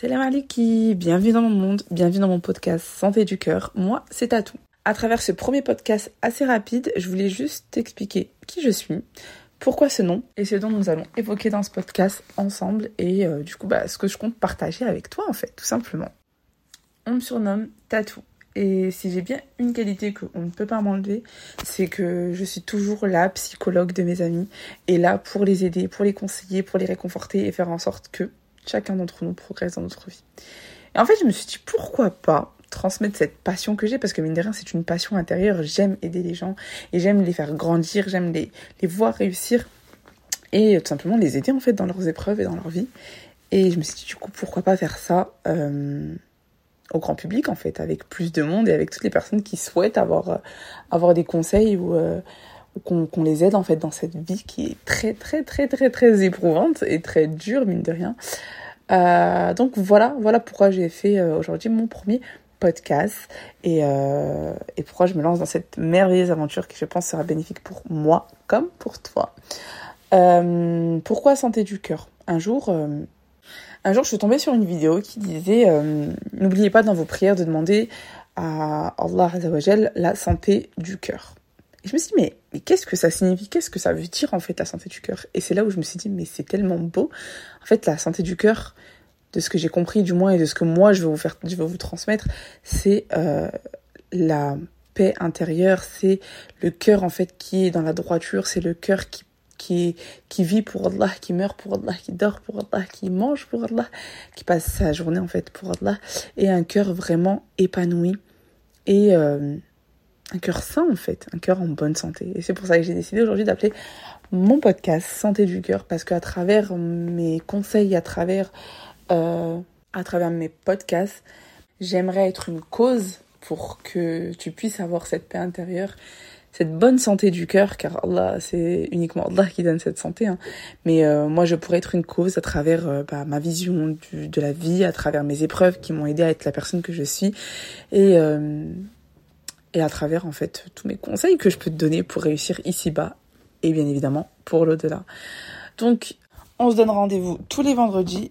Salam alaikum, bienvenue dans mon monde, bienvenue dans mon podcast Santé du cœur. Moi, c'est Tatou. À travers ce premier podcast assez rapide, je voulais juste t'expliquer qui je suis, pourquoi ce nom et ce dont nous allons évoquer dans ce podcast ensemble et euh, du coup bah, ce que je compte partager avec toi en fait, tout simplement. On me surnomme Tatou. Et si j'ai bien une qualité qu'on ne peut pas m'enlever, c'est que je suis toujours la psychologue de mes amis et là pour les aider, pour les conseiller, pour les réconforter et faire en sorte que chacun d'entre nous progresse dans notre vie. Et en fait, je me suis dit pourquoi pas transmettre cette passion que j'ai? Parce que mine de rien, c'est une passion intérieure. J'aime aider les gens et j'aime les faire grandir, j'aime les, voir réussir et tout simplement les aider en fait dans leurs épreuves et dans leur vie. Et je me suis dit du coup pourquoi pas faire ça euh, au grand public en fait, avec plus de monde et avec toutes les personnes qui souhaitent avoir, euh, des conseils ou, euh, qu'on les aide en fait dans cette vie qui est très très très très très éprouvante et très dure mine de rien. Euh, donc voilà, voilà pourquoi j'ai fait aujourd'hui mon premier podcast et, et pourquoi je me lance dans cette merveilleuse aventure qui je pense sera bénéfique pour moi comme pour toi. pourquoi santé du cœur? Un jour, un jour, je suis tombée sur une vidéo qui disait euh, N'oubliez pas dans vos prières de demander à Allah la santé du cœur. Et je me suis dit, mais, mais qu'est-ce que ça signifie? Qu'est-ce que ça veut dire en fait la santé du cœur? Et c'est là où je me suis dit, mais c'est tellement beau. En fait, la santé du cœur, de ce que j'ai compris du moins et de ce que moi je vais vous faire, je vais vous transmettre, c'est euh, la paix intérieure, c'est le cœur en fait qui est dans la droiture, c'est le cœur qui qui, qui vit pour Allah, qui meurt pour Allah, qui dort pour Allah, qui mange pour Allah, qui passe sa journée en fait pour Allah, et un cœur vraiment épanoui. Et euh, un cœur sain en fait, un cœur en bonne santé. Et c'est pour ça que j'ai décidé aujourd'hui d'appeler mon podcast Santé du cœur parce qu'à travers mes conseils, à travers, euh, à travers mes podcasts, j'aimerais être une cause pour que tu puisses avoir cette paix intérieure cette bonne santé du cœur, car Allah, c'est uniquement Allah qui donne cette santé. Hein. Mais euh, moi, je pourrais être une cause à travers euh, bah, ma vision du, de la vie, à travers mes épreuves qui m'ont aidé à être la personne que je suis, et et à travers en fait tous mes conseils que je peux te donner pour réussir ici-bas et bien évidemment pour l'au-delà. Donc, on se donne rendez-vous tous les vendredis,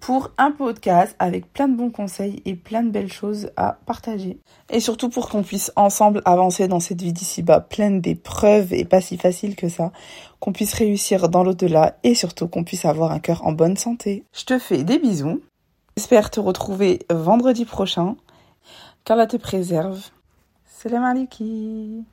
pour un podcast avec plein de bons conseils et plein de belles choses à partager. Et surtout pour qu'on puisse ensemble avancer dans cette vie d'ici-bas, pleine d'épreuves et pas si facile que ça, qu'on puisse réussir dans l'au-delà et surtout qu'on puisse avoir un cœur en bonne santé. Je te fais des bisous. J'espère te retrouver vendredi prochain. Qu'Allah te préserve. Salam alaikum.